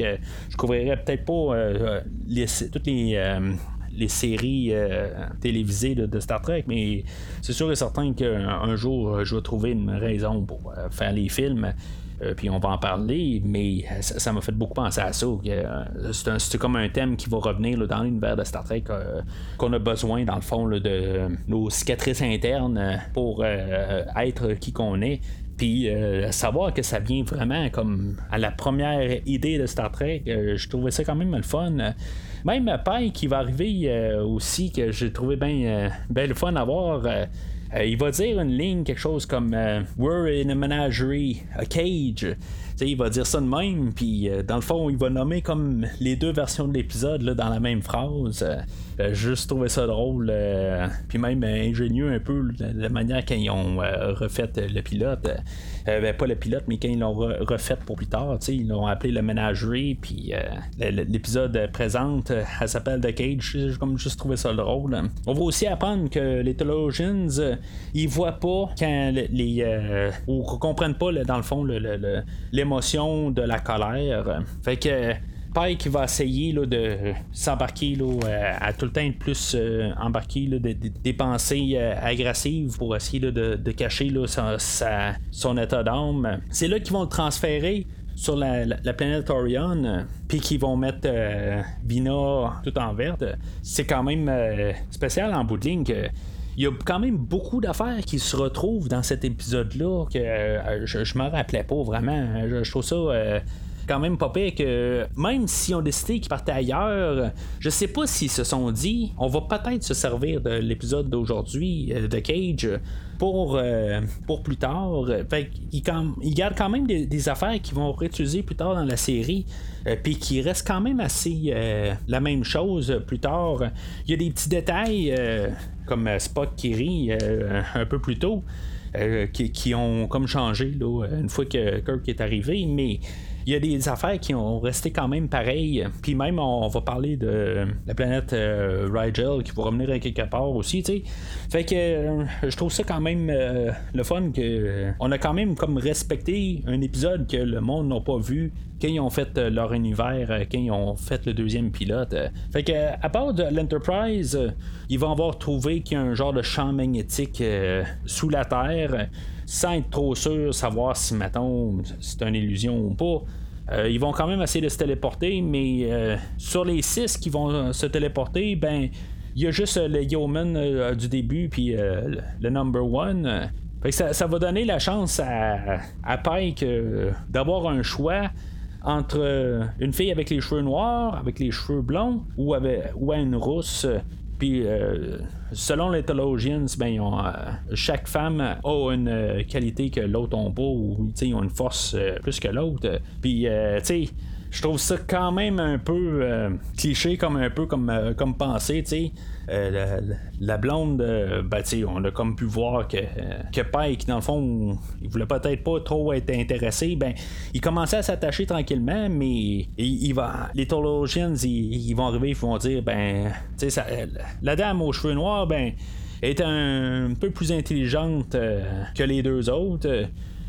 Je couvrirai peut-être pas toutes les les séries euh, télévisées de, Star Trek, mais c'est sûr et certain qu'un jour, je vais trouver une raison pour euh, faire les films. Euh, puis on va en parler, mais ça m'a fait beaucoup penser à ça. c'est, comme un thème qui va revenir dans l'univers de Star Trek, qu'on a besoin, dans le fond, de nos cicatrices internes pour être qui qu'on est. Puis savoir que ça vient vraiment comme à la première idée de Star Trek, je trouvais ça quand même le fun. Même Pike qui va arriver aussi, que j'ai trouvé bien ben le fun à voir. il va dire une ligne, quelque chose comme We're in a menagerie, a cage il va dire ça de même, puis euh, dans le fond, il va nommer comme les deux versions de l'épisode dans la même phrase. Euh, euh, juste trouvé ça drôle, puis même ingénieux un peu la, manière qu'ils ont refait le pilote. Ben, pas le pilote, mais quand ils l'ont refait pour plus tard, ils l'ont appelé le ménagerie, puis l'épisode présente, elle s'appelle The Cage. J'ai juste trouvé ça drôle. On va aussi apprendre que les Theologians, ils voient pas quand les. ou comprennent pas, dans le fond, de la colère. Fait que Pike va essayer là, de s'embarquer euh, à tout le temps plus euh, embarqué des pensées euh, agressives pour essayer de, cacher son, état d'âme. C'est là qu'ils vont le transférer sur la, planète Orion, puis qu'ils vont mettre Vina tout en verte. C'est quand même spécial en bout de ligne il y a quand même beaucoup d'affaires qui se retrouvent dans cet épisode-là que euh, je, je me rappelais pas vraiment. Je, trouve ça. Euh, quand même pas pire que même si on décidé qu'ils partaient ailleurs, je sais pas s'ils se sont dit on va peut-être se servir de l'épisode d'aujourd'hui euh, de Cage pour, pour plus tard. Fait ils, gardent quand même des, affaires qui vont réutiliser plus tard dans la série. puis qui restent quand même assez la même chose plus tard. Il y a des petits détails comme euh, Spock qui rit euh, un peu plus tôt. Euh, qui, ont comme changé une fois que Kirk est arrivé, mais il y a des affaires qui ont resté quand même pareilles. Puis même, on, va parler de la planète Rigel qui va revenir à quelque part aussi, tu sais. Fait que je trouve ça quand même le fun que on a quand même comme respecté un épisode que le monde n'a pas vu quand ils ont fait euh, leur univers, euh, quand ils ont fait le deuxième pilote. Euh. Fait que, à part de l'Enterprise, ils vont avoir trouvé qu'il y a un genre de champ magnétique sous la Terre, sans être trop sûr savoir si, mettons, c'est une illusion ou pas. ils vont quand même essayer de se téléporter, mais sur les six qui vont se téléporter, ben il y a juste le Yeoman du début puis le number one. Ça, va donner la chance à, à Pike d'avoir un choix entre euh, une fille avec les cheveux noirs, avec les cheveux blonds, ou, avec, ou une rousse. Puis, euh, selon les theologians, ben, euh, chaque femme a une qualité que l'autre n'a pas, ou ils ont une force plus que l'autre. Puis, tu sais, je trouve ça quand même un peu cliché, comme un peu comme, comme pensée, tu sais. Euh, la, blonde, ben, on a comme pu voir que, que Pike, dans le fond, il voulait peut-être pas trop être intéressé. Ben, il commençait à s'attacher tranquillement, mais il, va, les Tolosians, ils, vont arriver, ils vont dire, ben, ça, la dame aux cheveux noirs, ben, est un, peu plus intelligente euh, que les deux autres.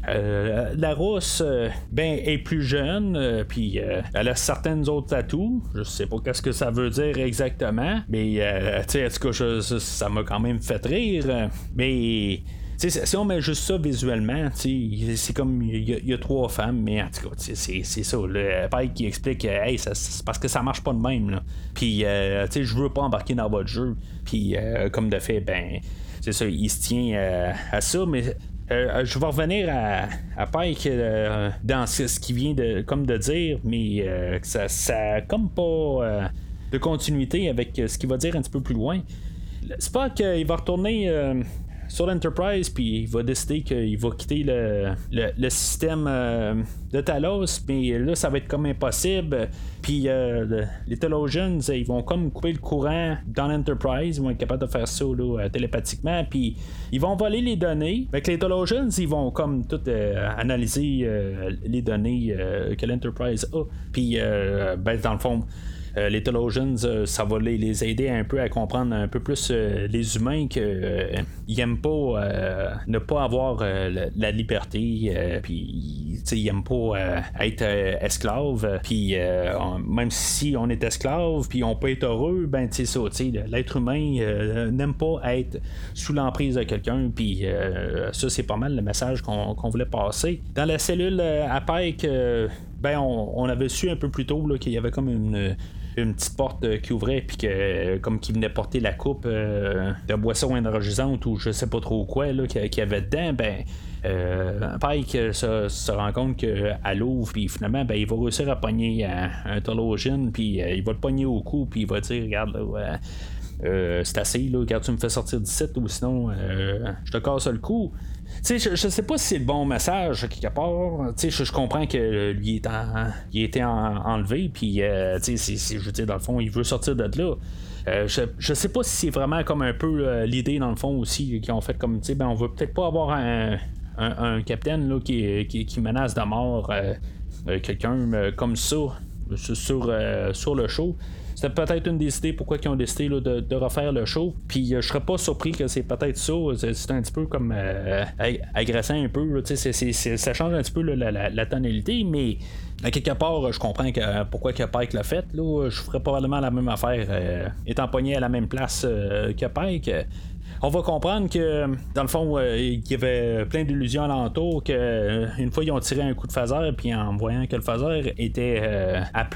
Euh, la rousse, euh, ben, est plus jeune, euh, puis elle a certaines autres atouts. Je sais pas qu'est-ce que ça veut dire exactement, mais tu sais, ça m'a quand même fait rire. Mais si on met juste ça visuellement, c'est comme il y, a trois femmes, mais en tout cas, c'est ça. Le Pike qui explique hey, c'est parce que ça marche pas de même. Puis, je veux pas embarquer dans votre jeu. Puis, comme de fait, ben, c'est ça, il se tient à ça, mais euh, euh, je vais revenir à, à Pike euh, dans ce, qu'il vient de, comme de dire, mais ça, ça comme pas de continuité avec ce qu'il va dire un petit peu plus loin. Pas qu'il va retourner sur l'Enterprise, puis il va décider qu'il va quitter le, le, système euh, de Talos, mais là, ça va être comme impossible. Puis euh, les Talosians, ils vont comme couper le courant dans l'Enterprise, ils vont être capables de faire ça là, télépathiquement, puis ils vont voler les données. Avec les Talosians, ils vont comme tout euh, analyser les données que l'Enterprise a, puis ben, dans le fond, euh, les Theologians, euh, ça va les, aider un peu à comprendre un peu plus euh, les humains qu'ils n'aiment pas ne pas avoir la, liberté, puis ils n'aiment pas être esclave, puis même si on est esclave, puis on peut être heureux, ben tu ça, l'être humain n'aime pas être sous l'emprise de quelqu'un, puis ça c'est pas mal le message qu'on voulait passer. Dans la cellule à ben, on, avait su un peu plus tôt qu'il y avait comme une une petite porte euh, qui ouvrait puis que euh, comme qui venait porter la coupe euh, de boisson énergisante ou je sais pas trop quoi qu'il y avait dedans ben Pike se, rend compte qu'elle l'ouvre, puis finalement, ben, il va réussir à pogner un, un puis il va le pogner au cou, puis il va dire Regarde, c'est assez, là, tu me fais sortir du site, ou sinon, je te casse le cou. Je, je sais pas si c'est le bon message quelque part. Je, comprends que lui est il a été enlevé, puis euh, je veux dire, dans le fond, il veut sortir de là. Euh, je, je sais pas si c'est vraiment comme un peu euh, l'idée dans le fond aussi qui ont fait comme tu sais ben on veut peut-être pas avoir un, un, capitaine là, qui, qui, menace de mort quelqu'un comme ça sur, sur le show c'était peut-être une des idées pourquoi ils ont décidé de, refaire le show. Puis euh, je serais pas surpris que c'est peut-être ça. C'est un petit peu comme euh, agressant un peu. ça change un petit peu la, tonalité, mais quelque part, je comprends que, pourquoi que Pike l'a fait. Là, je ferais probablement la même affaire euh, étant pogné à la même place que Pike on va comprendre que, dans le fond, euh, il y avait plein d'illusions alentour, que euh, une fois ils ont tiré un coup de phaser, puis en voyant que le phaser était euh, à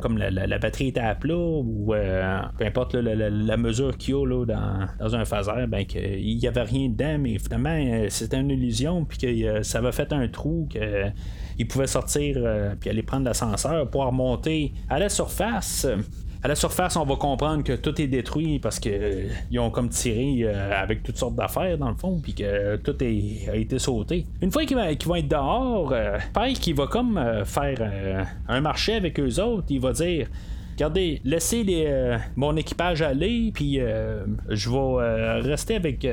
comme la, batterie était à plat, ou peu importe la, mesure qu'il y a dans, un phaser, ben qu'il n'y avait rien dedans, mais finalement, c'était une illusion, puis que ça avait fait un trou que il pouvait sortir puis aller prendre l'ascenseur pour remonter à la surface à la surface, on va comprendre que tout est détruit parce qu'ils euh, ont comme tiré euh, avec toutes sortes d'affaires dans le fond, puis que tout a été sauté. Une fois qu'ils vont être dehors, euh, Pike il va comme faire un marché avec eux autres. Il va dire regardez, laissez mon équipage aller, puis je vais rester avec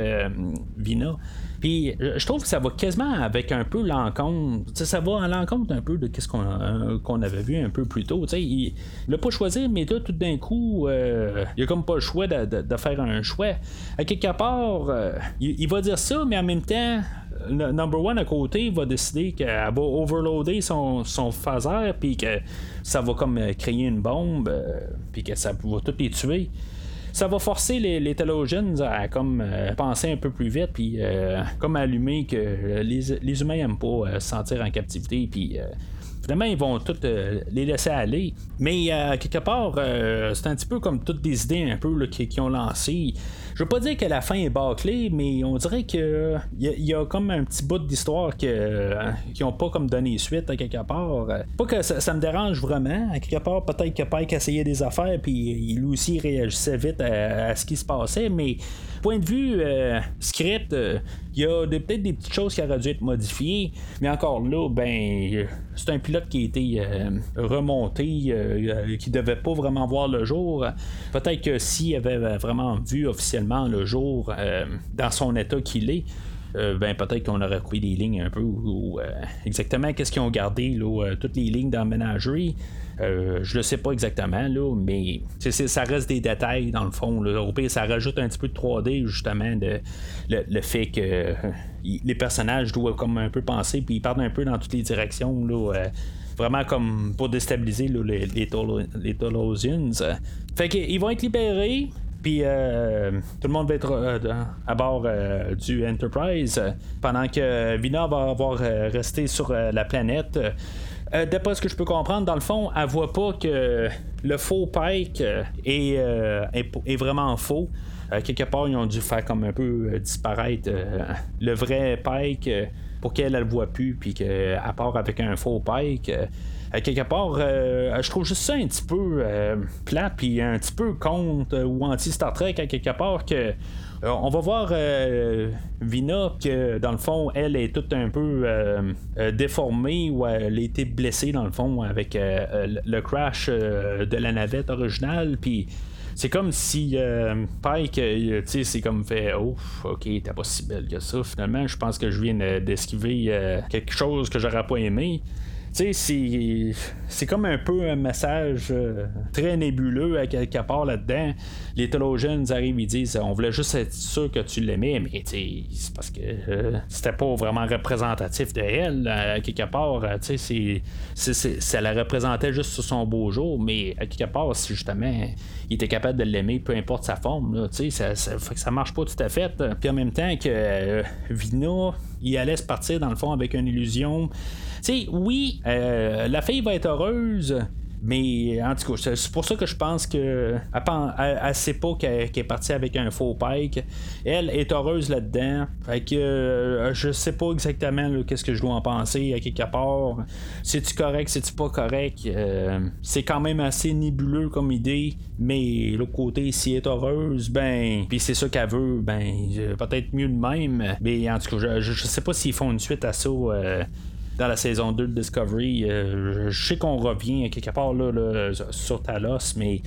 Vina. Puis je trouve que ça va quasiment avec un peu l'encontre. Ça va à l'encontre un peu de ce qu'on euh, avait vu un peu plus tôt. il n'a pas choisi, mais là, tout d'un coup, euh, il a comme pas le choix de, faire un choix. À quelque part, euh, il, va dire ça, mais en même temps, le number one à côté va décider qu'elle va overloader son, son phaser, puis que ça va comme créer une bombe, puis que ça va tout les tuer ça va forcer les, les à comme euh, penser un peu plus vite, puis euh, comme allumer que les, humains n'aiment pas euh, se sentir en captivité, puis finalement, ils vont tous les laisser aller. Mais quelque part, c'est un petit peu comme toutes des idées un peu qui, ont lancé. Je veux pas dire que la fin est bâclée, mais on dirait que il y, a comme un petit bout d'histoire que qui ont pas comme donné suite à quelque part. Pas que ça, me dérange vraiment. À quelque part, peut-être que Pike essayait des affaires, puis il aussi réagissait vite à, ce qui se passait, mais point de vue euh, script, il euh, y a peut-être des petites choses qui auraient dû être modifiées, mais encore là, ben c'est un pilote qui a été euh, remonté, qui devait pas vraiment voir le jour. Peut-être que s'il avait vraiment vu officiellement le jour euh, dans son état qu'il est. Euh, ben peut-être qu'on aurait coupé des lignes un peu euh, exactement qu'est-ce qu'ils ont gardé toutes les lignes dans ménagerie je ne sais pas exactement là, mais ça reste des détails dans le fond ça rajoute un petit peu de 3D justement de le, fait que les personnages doivent comme un peu penser puis ils partent un peu dans toutes les directions là, vraiment comme pour déstabiliser les, les, les Tolosians. Fait qu'ils vont être libérés. Puis euh, tout le monde va être euh, à bord euh, du Enterprise pendant que Vina va avoir resté sur la planète. D'après ce que je peux comprendre, dans le fond, elle voit pas que le faux Pike est, est, vraiment faux. quelque part, ils ont dû faire comme un peu disparaître le vrai Pike pour qu'elle ne le voit plus, puis qu'elle part avec un faux Pike quelque part, euh, je trouve juste ça un petit peu euh, plat, puis un petit peu contre ou anti-Star Trek à quelque part que. Euh, on va voir Vina que dans le fond elle est toute un peu déformée ou elle a été blessée dans le fond avec le crash de la navette originale puis c'est comme si Pike, tu sais, c'est comme fait, oh, ok, t'es pas si belle que ça. Finalement, je pense que je viens d'esquiver quelque chose que j'aurais pas aimé. Tu sais, c'est comme un peu un message euh, très nébuleux à quelque part là-dedans. Les théologiens arrivent, ils disent on voulait juste être sûr que tu l'aimais, mais c'est parce que euh, c'était pas vraiment représentatif de elle. À quelque part, euh, tu sais, ça la représentait juste sur son beau jour, mais à quelque part, si justement il était capable de l'aimer, peu importe sa forme, tu sais, ça, ça, ça marche pas tout à fait. Puis en même temps que Vina il allait se partir dans le fond avec une illusion. Sais, oui, la fille va être heureuse, mais en tout cas, c'est pour ça que je pense que elle, sait pas qu'elle est partie avec un faux Pike. Elle est heureuse là-dedans. Fait que euh, je sais pas exactement qu'est-ce que je dois en penser à quelque part. C'est-tu correct, c'est-tu pas correct? Euh, c'est quand même assez nébuleux comme idée. Mais l'autre côté, si elle est heureuse, ben, puis c'est ça qu'elle veut, ben, euh, peut-être mieux de même. Mais en tout cas, je, je sais pas s'ils font une suite à ça dans la saison 2 de Discovery. Euh, je sais qu'on revient quelque part là, sur Talos, mais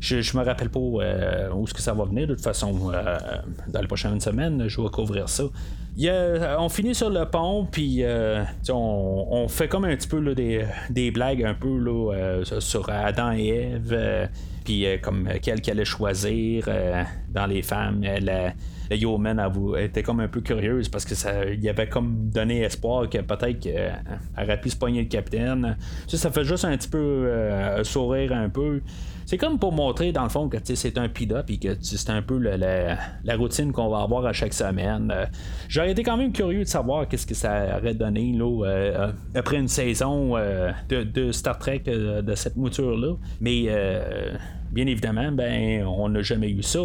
je, je me rappelle pas euh, où est-ce que ça va venir. De toute façon, euh, dans les prochaines semaines, je vais couvrir ça. on finit sur le pont, puis on, fait comme un petit peu des, blagues un peu sur Adam et Ève, puis comme quelle qu'elle allait choisir dans les femmes. La Yeoman était comme un peu curieuse parce que ça y avait comme donné espoir que peut-être qu'elle aurait pu se pogner le capitaine. Ça, fait juste un petit peu euh, sourire un peu. C'est comme pour montrer dans le fond que c'est un pilote et que c'est un peu la, routine qu'on va avoir à chaque semaine. Euh, j'aurais été quand même curieux de savoir qu'est-ce que ça aurait donné là, euh, après une saison de, Star Trek de cette mouture-là. Mais bien évidemment, ben on n'a jamais eu ça.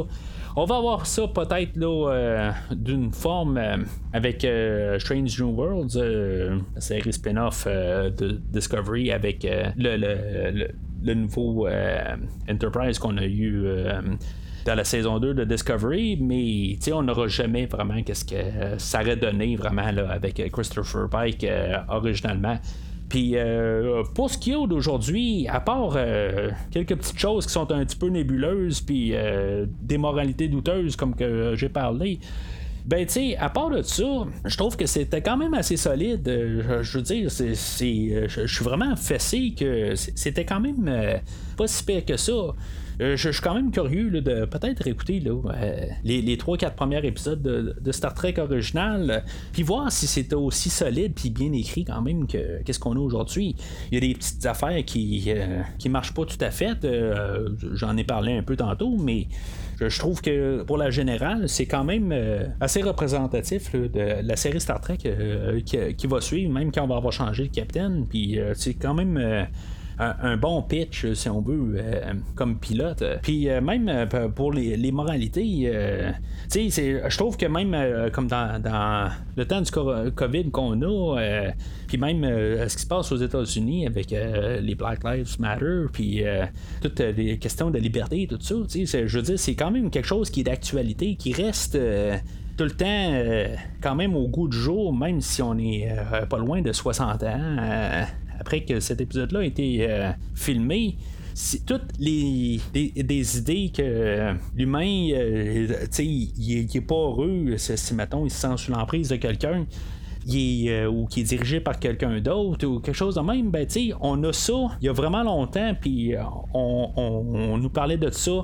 On va avoir ça peut-être là euh, d'une forme euh, avec euh, Strange New Worlds, la série spin-off de Discovery avec le, nouveau Enterprise qu'on a eu dans la saison 2 de Discovery, mais on n'aura jamais vraiment qu'est-ce que ça aurait donné vraiment là, avec Christopher Pike originalement. Puis euh, pour ce qui est d'aujourd'hui, à part euh, quelques petites choses qui sont un petit peu nébuleuses, puis euh, des moralités douteuses comme que j'ai parlé, ben, tu sais, à part de ça, je trouve que c'était quand même assez solide. Je, veux dire, c'est, je suis vraiment fessé que c'était quand même pas si pire que ça. Euh, je, suis quand même curieux de peut-être écouter euh, les, les 3-4 premiers épisodes de, Star Trek original, puis voir si c'était aussi solide puis bien écrit quand même que qu'est-ce qu'on a aujourd'hui. Il y a des petites affaires qui, euh, qui marchent pas tout à fait. J'en ai parlé un peu tantôt, mais je trouve que pour la générale, c'est quand même assez représentatif de la série Star Trek qui, va suivre, même quand on va avoir changé de capitaine. Puis c'est quand même un, bon pitch, si on veut, euh, comme pilote. Puis euh, même euh, pour les, moralités, je trouve que même comme dans, le temps du COVID qu'on a, puis même ce qui se passe aux États-Unis avec les Black Lives Matter, puis toutes les questions de liberté, tout ça, je veux dire, c'est quand même quelque chose qui est d'actualité, qui reste tout le temps quand même au goût du jour, même si on est pas loin de 60 ans après que cet épisode-là a été euh, filmé, toutes les des, idées que euh, l'humain, euh, il, est pas heureux si, mettons, il se sent sous l'emprise de quelqu'un. ou qui est dirigé par quelqu'un d'autre ou quelque chose de même, ben tu on a ça il y a vraiment longtemps, puis on, nous parlait de ça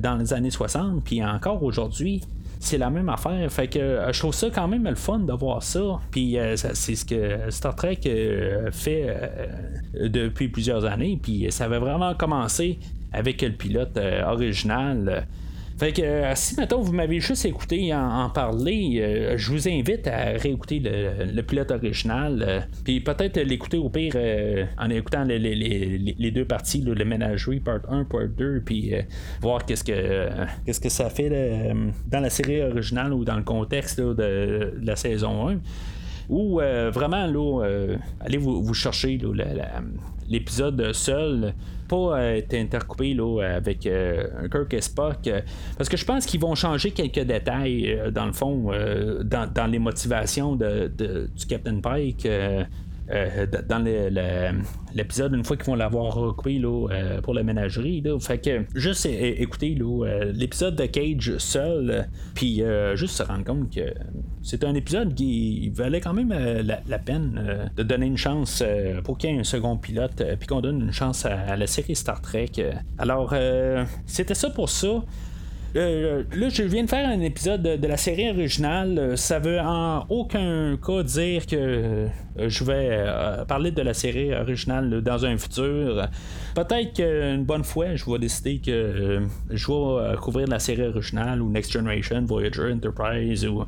dans les années 60, puis encore aujourd'hui, c'est la même affaire. Fait que euh, je trouve ça quand même le fun de voir ça. Puis euh, c'est ce que Star Trek euh, fait depuis plusieurs années. Puis ça avait vraiment commencé avec le pilote original. Fait que euh, si maintenant vous m'avez juste écouté en, parler, euh, je vous invite à réécouter le, pilote original, euh, puis peut-être l'écouter au pire en écoutant les, deux parties, le ménagerie part 1, part 2, puis voir qu'est-ce que qu'est-ce que ça fait dans la série originale ou dans le contexte de, la saison 1 ou vraiment là, allez vous, chercher l'épisode seul pas être intercoupé là, avec euh, Kirk et Spock. Euh, parce que je pense qu'ils vont changer quelques détails, euh, dans le fond, dans, les motivations de, du Captain Pike. Euh, dans l'épisode, une fois qu'ils vont l'avoir recoupé là, euh, pour la ménagerie. Là. Fait que juste écouter euh, l'épisode de Cage seul, puis juste se rendre compte que c'est un épisode qui valait quand même la, peine de donner une chance pour qu'il y ait un second pilote, puis qu'on donne une chance à, la série Star Trek. Alors, c'était ça pour ça. Euh, là, je viens de faire un épisode de, la série originale. Euh, ça veut en aucun cas dire que euh, je vais parler de la série originale dans un futur. Peut-être qu'une bonne fois, je vais décider que je vais couvrir la série originale ou Next Generation, Voyager, Enterprise ou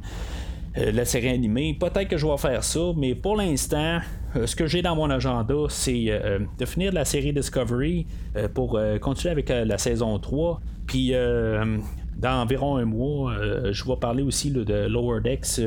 la série animée. Peut-être que je vais faire ça, mais pour l'instant, ce que j'ai dans mon agenda, c'est de finir la série Discovery pour continuer avec la saison 3. Puis dans environ un mois, je vais parler aussi de Lower Decks.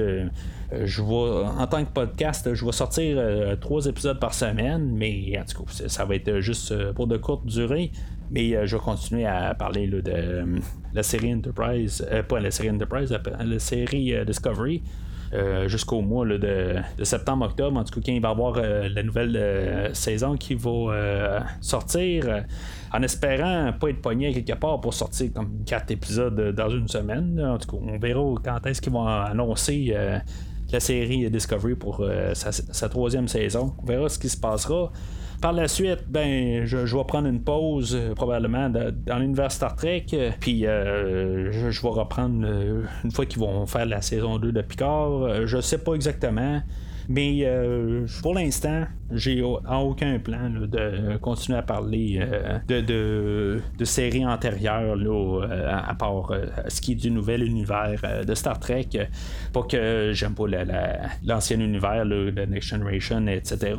en tant que podcast, je vais sortir trois épisodes par semaine, mais en tout cas, ça va être juste pour de courte durée. Mais je vais continuer à parler de la série Enterprise, pas la série Enterprise, la série Discovery. Euh, jusqu'au mois de, septembre-octobre. En tout cas, quand il va y avoir euh, la nouvelle euh, saison qui va sortir, en espérant pas être pogné quelque part pour sortir comme 4 épisodes dans une semaine. En tout cas, on verra quand est-ce qu'ils vont annoncer la série Discovery pour sa, troisième saison. On verra ce qui se passera. Par la suite, ben, je, vais prendre une pause euh, probablement dans l'univers Star Trek, euh, puis euh, je, vais reprendre une fois qu'ils vont faire la saison 2 de Picard. je sais pas exactement. Mais euh, pour l'instant, j'ai aucun plan de continuer à parler euh, de, de, séries antérieures euh, à part ce qui est du nouvel univers de Star Trek. Pas que j'aime pas l'ancien univers, le Next Generation, etc.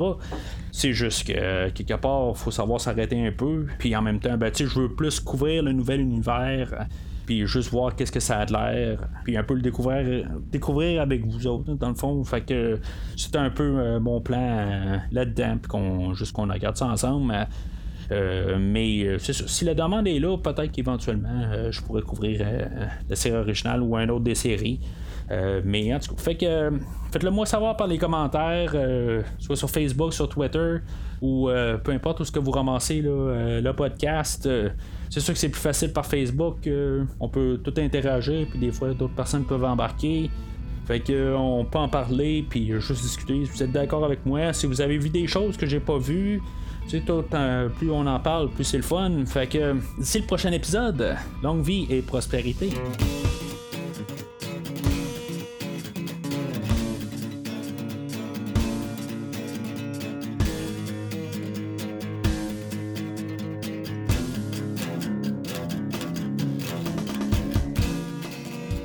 C'est juste que quelque part, faut savoir s'arrêter un peu. Puis en même temps, ben, je veux plus couvrir le nouvel univers puis juste voir qu'est-ce que ça a de l'air, puis un peu le découvrir, découvrir avec vous autres, dans le fond. Fait que c'était un peu euh, mon plan euh, là-dedans, puis qu'on, juste qu'on regarde ça ensemble. Euh, mais c'est ça. Si la demande est là, peut-être qu'éventuellement, je pourrais couvrir la série originale ou un autre des séries. mais en tout cas, fait que faites-le moi savoir par les commentaires, soit sur Facebook, sur Twitter, ou peu importe où ce que vous ramassez le podcast. C'est sûr que c'est plus facile par Facebook. Euh, on peut tout interagir, puis des fois d'autres personnes peuvent embarquer. Fait que euh, on peut en parler, puis juste discuter. Si vous êtes d'accord avec moi, si vous avez vu des choses que j'ai pas vues, tout, plus on en parle, plus c'est le fun. Fait que d'ici le prochain épisode, longue vie et prospérité.